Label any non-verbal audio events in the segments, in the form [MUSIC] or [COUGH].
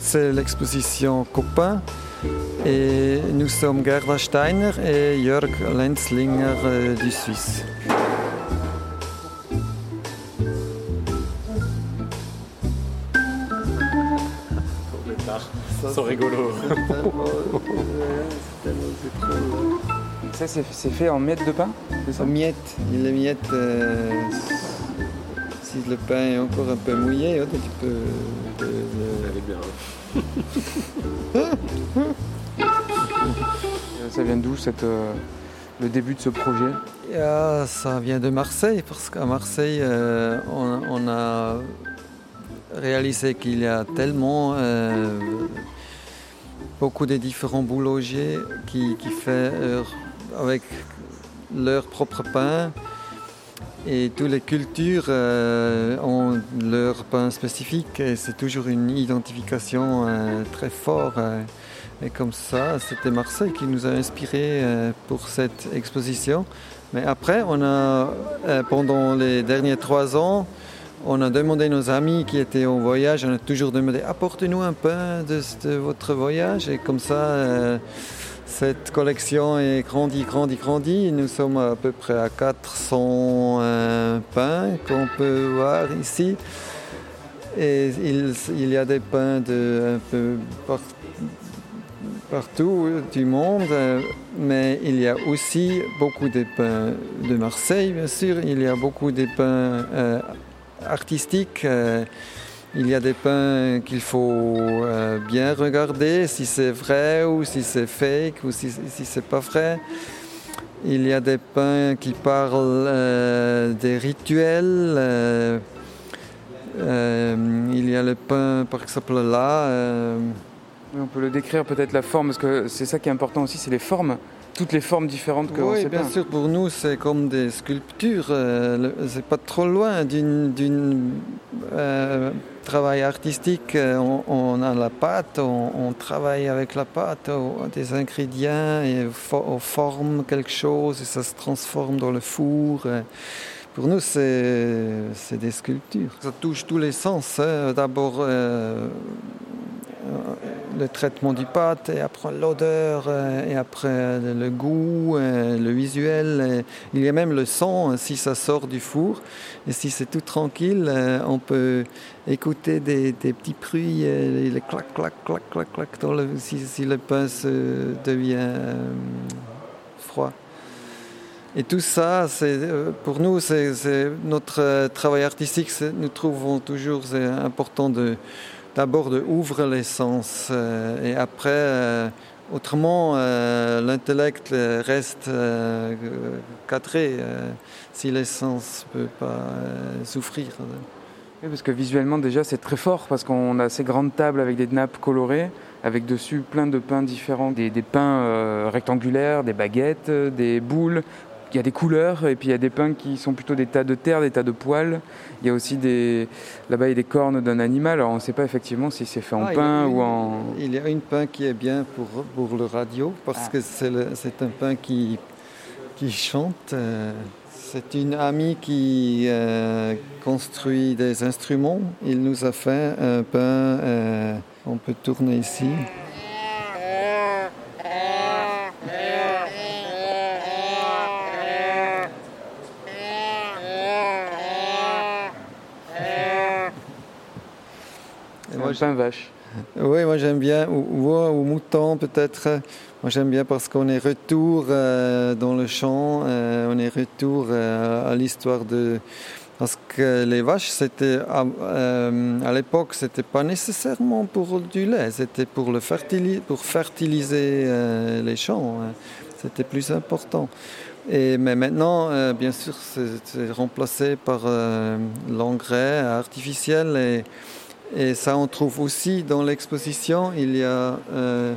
C'est l'exposition Copain et nous sommes Gerda Steiner et Jörg Lenzlinger euh, du Suisse. sont rigolos. Ça, c'est c'est fait en miettes de pain c'est ça? En miettes, les miettes, euh, si le pain est encore un peu mouillé, hein, tu peux bien. Euh, [LAUGHS] Ça vient d'où cette, euh, le début de ce projet? Ah, ça vient de Marseille, parce qu'à Marseille, euh, on, on a réalisé qu'il y a tellement euh, beaucoup de différents boulangers qui, qui font leur- avec leur propre pain. Et toutes les cultures euh, ont leur pain spécifique et c'est toujours une identification euh, très forte. euh. et comme ça, c'était Marseille qui nous a inspirés euh, pour cette exposition. Mais après, on a, pendant les derniers trois ans, on a demandé à nos amis qui étaient en voyage, on a toujours demandé apportez-nous un pain de, de votre voyage. Et comme ça, cette collection est grandie, grandie, grandie. Nous sommes à peu près à 400 euh, pains qu'on peut voir ici. Il, y a des pains de partout du monde, euh, mais il y a aussi beaucoup de pains de Marseille, bien sûr. Il y a beaucoup de pains euh, artistiques. Il y a des pains qu'il faut euh, bien regarder si c'est vrai ou si c'est fake ou si, c'est pas vrai. Il y a des pains qui parlent euh, des rituels. euh, il y a le pain, par exemple, là. Oui, On peut le décrire peut-être la forme, parce que c'est ça qui est important aussi, c'est les formes, toutes les formes différentes que oui, bien pas. sûr, pour nous, c'est comme des sculptures. euh, c'est pas trop loin d'une euh, travail artistique. Euh, On, on a la pâte, on, on travaille avec la pâte, on- des ingrédients, et fo- on forme quelque chose et ça se transforme dans le four. Pour nous, c'est c'est des sculptures. Ça touche tous les sens. hein. D'abord, euh, le traitement du pâte, et après l'odeur, euh, et après le, le goût, euh, le visuel. il y a même le son, euh, si ça sort du four. Et si c'est tout tranquille, euh, on peut écouter des, petits bruits, euh, les clac, clac, clac, clac, clac, le- si, le pain se devient euh, froid. Et tout ça, euh, pour nous, c'est notre euh, travail artistique. Nous trouvons toujours important de d'abord de ouvrir les sens euh, et après, euh, autrement, euh, l'intellect reste cadré si les sens ne peuvent pas souffrir. Parce que visuellement déjà c'est très fort, parce qu'on a ces grandes tables avec des nappes colorées, avec dessus plein de pains différents, des, pains rectangulaires, des baguettes, des boules. Il y a des couleurs et puis il y a des pains qui sont plutôt des tas de terre, des tas de poils. Il y a aussi des là-bas il y a des cornes d'un animal. Alors on ne sait pas effectivement si c'est fait en Ah, pain une- ou en. Il y a une pain qui est bien pour, pour le radio parce Ah. que c'est un pain qui, qui chante. euh, C'est une amie qui euh, construit des instruments. Il nous a fait un pain. euh, on peut tourner ici. Oui, moi j'aime bien, ou, ou, ou mouton peut-être. Moi j'aime bien parce qu'on est retour euh, dans le champ, euh, on est retour euh, à l'histoire de. Parce que les vaches, c'était à, l'époque, c'était pas nécessairement pour du lait, c'était pour le fertili- pour fertiliser les champs. hein. C'était plus important. Et, mais maintenant, bien sûr, c'est remplacé par l'engrais artificiel et, et, ça on trouve aussi dans l'exposition. Il y a euh,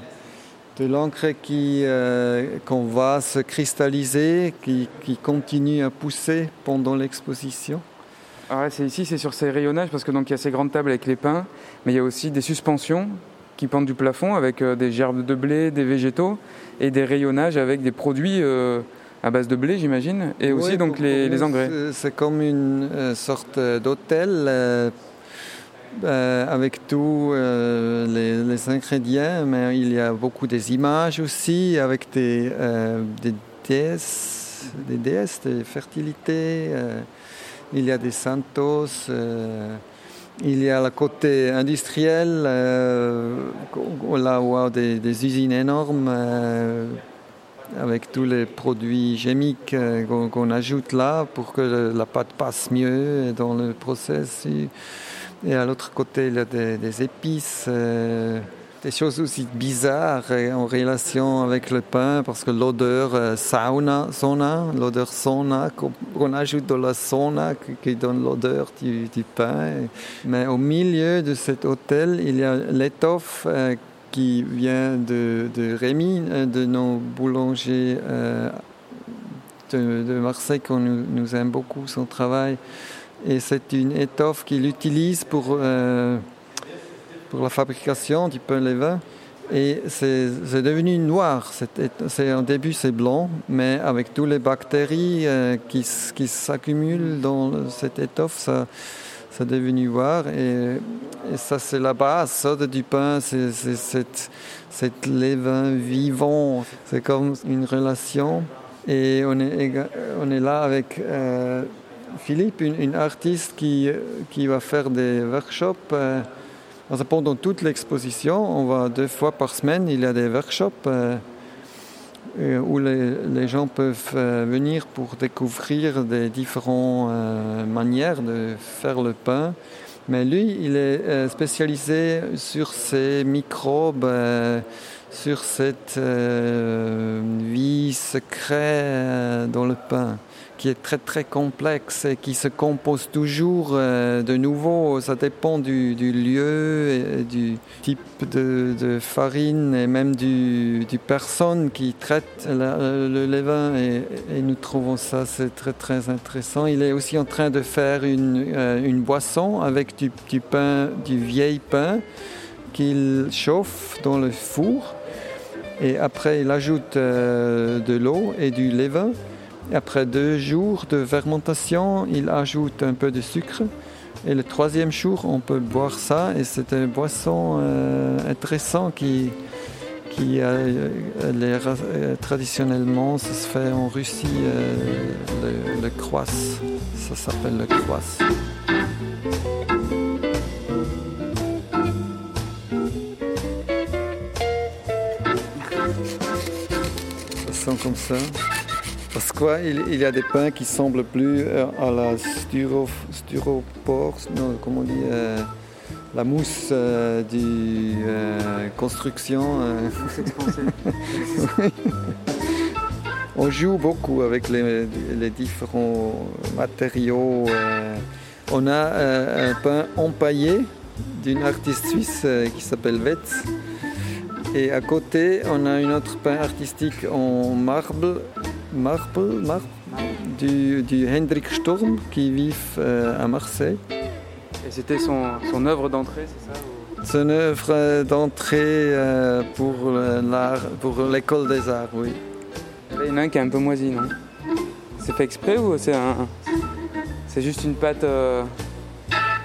de l'engrais qui qu'on va se cristalliser, qui, qui, continue à pousser pendant l'exposition. Ah c'est ici, c'est sur ces rayonnages parce que donc il y a ces grandes tables avec les pins, mais il y a aussi des suspensions qui pendent du plafond avec des gerbes de blé, des végétaux et des rayonnages avec des produits à base de blé, j'imagine, et aussi oui, donc les, les, engrais. C'est comme une euh, sorte d'hôtel euh, euh, avec tous euh, les, ingrédients, mais il y a beaucoup des images aussi avec des, euh, des déesses, des déesses de fertilité. il y a des santos. il y a le côté industriel, là où a des, usines énormes avec tous les produits chimiques qu'on qu ajoute là pour que la pâte passe mieux dans le process. Et à l'autre côté, il y a des, épices, euh, des choses aussi bizarres en relation avec le pain, parce que l'odeur euh, sauna, l'odeur sauna qu'on ajoute dans la sauna qui, donne l'odeur du, pain. Mais au milieu de cet hôtel, il y a l'étoffe euh, qui vient de, de Rémi, de nos boulangers euh, de, de, Marseille, qu'on nous, nous, aime beaucoup son travail. Et c'est une étoffe qu'il utilise pour, euh, pour la fabrication du pain levain. Et c'est devenu noir. C'est en début c'est blanc, mais avec toutes les bactéries euh, qui, qui s'accumulent dans cette étoffe, ça, c'est devenu noir et, et ça c'est la base ça, du pain c'est cette, cette levain vivant c'est comme une relation et on est, on est là avec euh, Philippe une, artiste qui, qui va faire des workshops euh, pendant toute l'exposition on va deux fois par semaine il y a des workshops euh, Euh, où les, les gens peuvent euh, venir pour découvrir des différentes euh, manières de faire le pain. Mais lui, il est euh, spécialisé sur ces microbes, euh, sur cette euh, vie secrète euh, dans le pain qui est très très complexe et qui se compose toujours euh, de nouveau. Ça dépend du, lieu et du type de, farine et même du, du personne qui traite la, le levain. Et, nous trouvons ça c'est très très intéressant. Il est aussi en train de faire une, euh, une boisson avec du, pain du vieil pain qu'il chauffe dans le four. Et après il ajoute euh, de l'eau et du levain Après deux jours de fermentation, il ajoute un peu de sucre. Et le troisième jour, on peut boire ça et c'est une boisson euh, intéressant qui, qui euh, euh, traditionnellement ça se fait en Russie euh, le, le. Ça s'appelle le croisse. Ça sent comme ça. Il, il y a des pains qui semblent plus euh, à la styro, styropor, non, comment on dit euh, la mousse euh, du euh, construction. [LAUGHS] On joue beaucoup avec les, les différents matériaux. On a un pain empaillé d'une artiste suisse qui s'appelle Wetz. Et à côté, on a une autre pain artistique en marbre Marple, Marple du, du Hendrik Sturm qui vit euh, à Marseille. Et c'était son, son œuvre d'entrée, c'est ça ou... Son œuvre d'entrée euh, pour l'art, pour l'école des arts, oui. Il y en a un qui est un peu moisi, non? C'est fait exprès ou c'est un... C'est juste une pâte... Euh...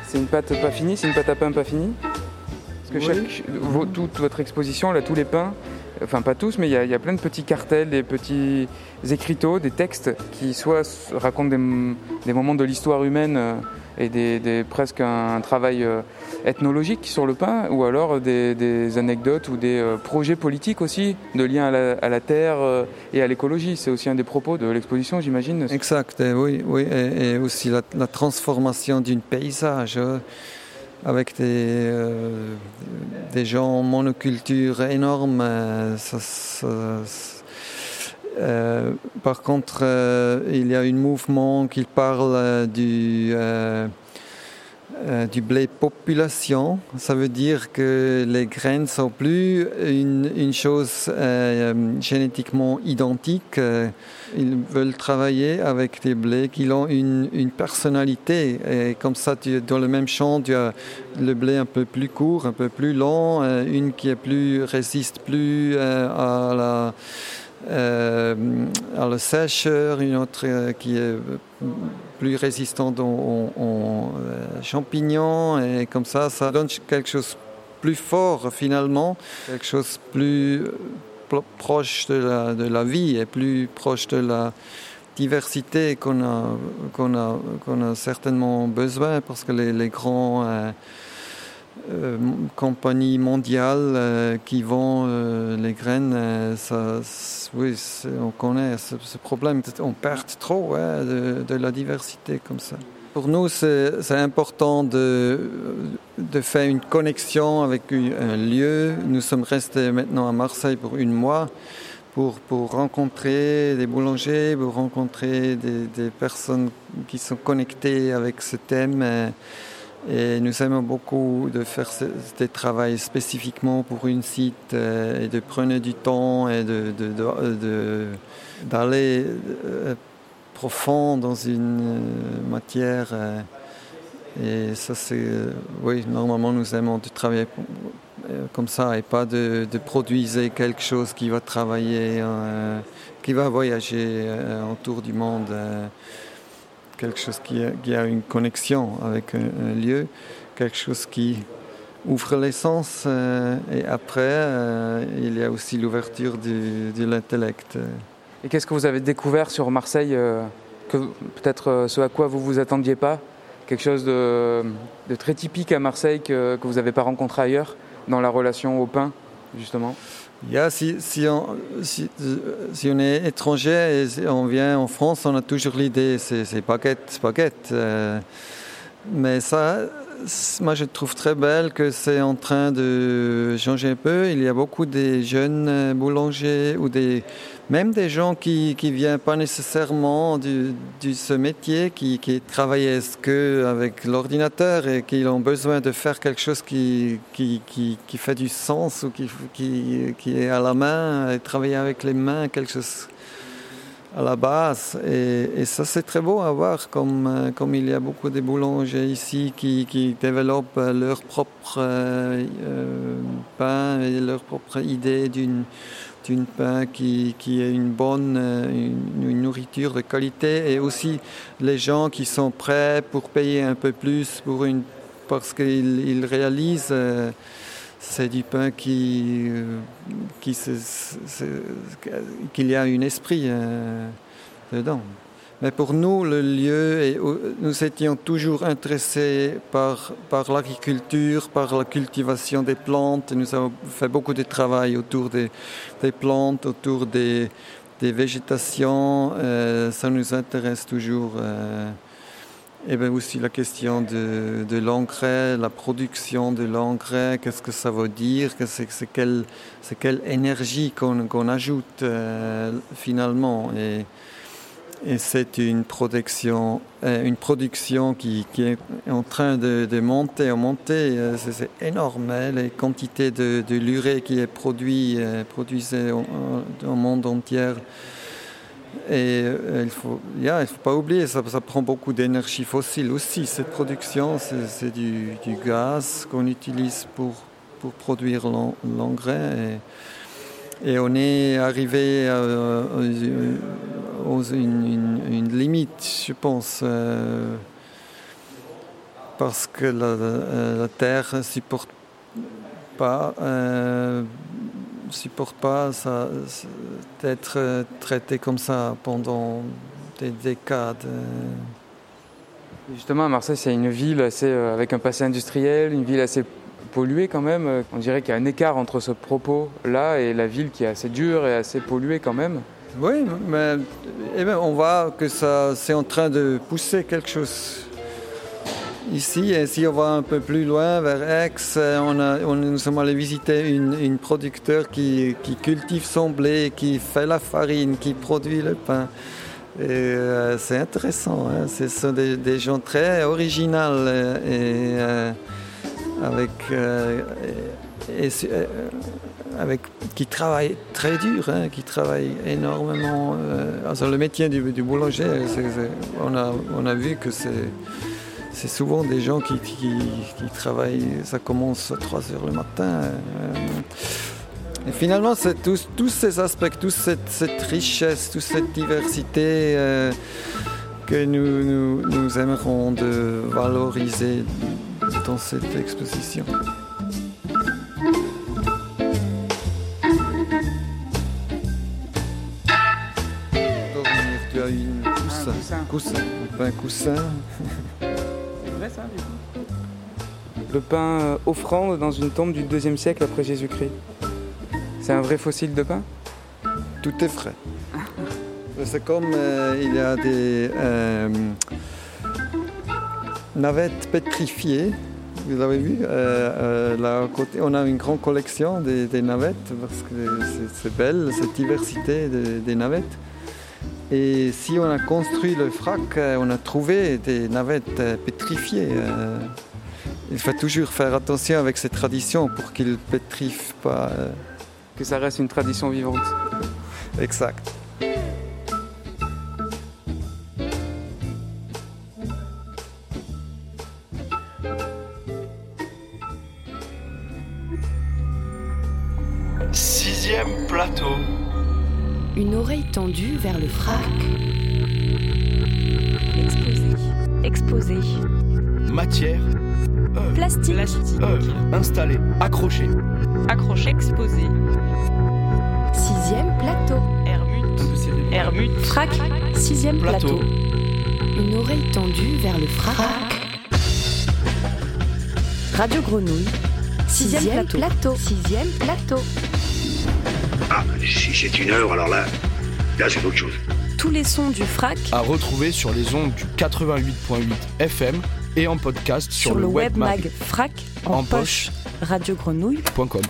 C'est une pâte pas finie C'est une pâte à pain pas finie? Parce que oui. chaque, toute votre exposition, là, tous les pains, enfin pas tous, mais il y, a plein de petits cartels, des petits écriteaux, des textes qui soit racontent des, moments de l'histoire humaine euh, et des, presque un, travail euh, ethnologique sur le pain, ou alors des, anecdotes ou des euh, projets politiques aussi, de lien à la, terre et à l'écologie. C'est aussi un des propos de l'exposition, j'imagine. Exact, oui, oui, et, et aussi la, la transformation d'un paysage. Avec des, euh, des gens monoculture énormes euh, Euh, par contre, il y a un mouvement qui parle du, euh, du blé population. Ça veut dire que les graines sont plus une, une chose euh, génétiquement identique. Euh, Ils veulent travailler avec des blés qui ont une, une personnalité. Et comme ça, dans le même champ, tu as le blé un peu plus court, un peu plus long, une qui est plus résiste plus à la à la sècheur, une autre euh, qui est plus résistante aux, euh, champignons et comme ça, ça donne quelque chose plus fort finalement, quelque chose plus euh, pro- proche de la, de la vie et plus proche de la diversité qu'on a, a, a certainement besoin parce que les, grands euh, euh, compagnies mondiales euh, qui vendent euh, les graines, ça, oui, on connaît ce, problème. On perd trop de, la diversité comme ça. Pour nous, c'est important de, de faire une connexion avec un lieu. Nous sommes restés maintenant à Marseille pour une mois pour, pour rencontrer des boulangers, pour rencontrer des, des personnes qui sont connectées avec ce thème. Et nous aimons beaucoup de faire ce, ce travail spécifiquement pour une site euh, et de prendre du temps et de, de, de- d'aller euh, profond dans une euh, matière. et ça, c'est. oui, normalement, nous aimons de travailler comme ça et pas de, de produire quelque chose qui va travailler, qui va voyager autour du monde. Quelque chose qui a, une connexion avec un, lieu, quelque chose qui ouvre les sens euh, et après euh, il y a aussi l'ouverture de l'intellect. Et qu'est-ce que vous avez découvert sur Marseille euh, peut-être ce à quoi vous vous attendiez pas? Quelque chose de, de très typique à Marseille que, que vous n'avez pas rencontré ailleurs dans la relation au pain, justement? Il y a, si, si, on, si, on est étranger et on vient en France, on a toujours l'idée, c'est baguette, baguette. euh, mais ça, moi je trouve très belle que c'est en train de changer un peu. Il y a beaucoup de jeunes euh, boulangers ou des, même des gens qui ne viennent pas nécessairement du, de ce métier, qui, qui travaillent que avec l'ordinateur et qui ont besoin de faire quelque chose qui, qui, qui, qui fait du sens ou qui, qui, qui est à la main, et travailler avec les mains, quelque chose à la base. Et, et ça, c'est très beau à voir, comme, euh, comme il y a beaucoup de boulangers ici qui, qui développent leur propre euh, euh, pain et leur propre idée d'une d'une pain qui, qui est une bonne euh, une, une nourriture de qualité et aussi les gens qui sont prêts pour payer un peu plus pour une parce qu'ils ils réalisent euh, c'est du pain qui, euh, qu'il y a un esprit dedans. Mais pour nous, le lieu, nous étions toujours intéressés par, par l'agriculture, par la cultivation des plantes. Nous avons fait beaucoup de travail autour des, plantes, autour des, végétations. Euh, ça nous intéresse toujours. Euh, et bien aussi la question de, de l'engrais, la production de l'engrais, qu'est-ce que ça veut dire, c'est, quelle, énergie qu'on, ajoute euh, finalement? Et c'est une production, euh, une production qui, est en train de, de monter, en monter. Euh, c'est, énorme, hein, les quantités de, l'urée qui est produit, euh, produisée au, au monde entier. Et il faut, yeah, il faut pas oublier, ça, prend beaucoup d'énergie fossile aussi. Cette production, c'est, du, gaz qu'on utilise pour, pour produire l'en- l'engrais. Et, et on est arrivé à, à une, limite, je pense, euh, parce que la, la- terre ne supporte pas, euh, supporte pas d'être euh, traité comme ça pendant des décades. euh. Justement, Marseille, c'est une ville assez, euh, avec un passé industriel, une ville assez polluée quand même. Euh, On dirait qu'il y a un écart entre ce propos-là et la ville qui est assez dure et assez polluée quand même. Oui, mais eh ben, on voit que ça, c'est en train de pousser quelque chose. ici. Et si on va un peu plus loin, vers Aix, euh, on nous sommes allés visiter une, producteur qui, cultive son blé, qui fait la farine, qui produit le pain. Euh, c'est intéressant. Hein. Ce sont des, gens très originaux euh, et, avec, avec, qui travaillent très dur, hein, qui travaillent énormément. alors le métier du, boulanger, on, a, vu que c'est souvent des gens qui, travaillent, ça commence à 3 heures le matin. Euh, et finalement, tous, tous, ces aspects, toute cette, cette, richesse, toute cette diversité euh, que nous, nous, nous, aimerons de valoriser dans cette exposition. Coussin, un coussin, un coussin. Ça, le pain euh, offrande dans une tombe du 2e siècle après Jésus-Christ. C'est un vrai fossile de pain? Tout est frais. C'est comme euh, il y a des euh, navettes pétrifiées. Vous avez vu euh, là, côté, On a une grande collection des, des navettes parce que c'est belle cette diversité des, des navettes. Et si on a construit le frac, on a trouvé des navettes pétrifiées. Il faut toujours faire attention avec ces traditions pour qu'ils ne pétrifient pas. Que ça reste une tradition vivante. Exact. Tendue vers le frac. Exposé. Exposé. Matière. Euh, Plastique. Plastique. Euh, installé. Accroché. Accroché. Exposé. Sixième plateau. Hermut. Hermut. Frac. Sixième plateau. plateau. Une oreille tendue vers le frac. Radio Grenouille. Sixième, Sixième plateau. plateau. Sixième plateau. Ah, si c'est une heure, alors là, là c'est autre chose. Tous les sons du frac à retrouver sur les ondes du 88.8 FM et en podcast sur, sur le, web mag frac en, en poche, poche radiogrenouille.com.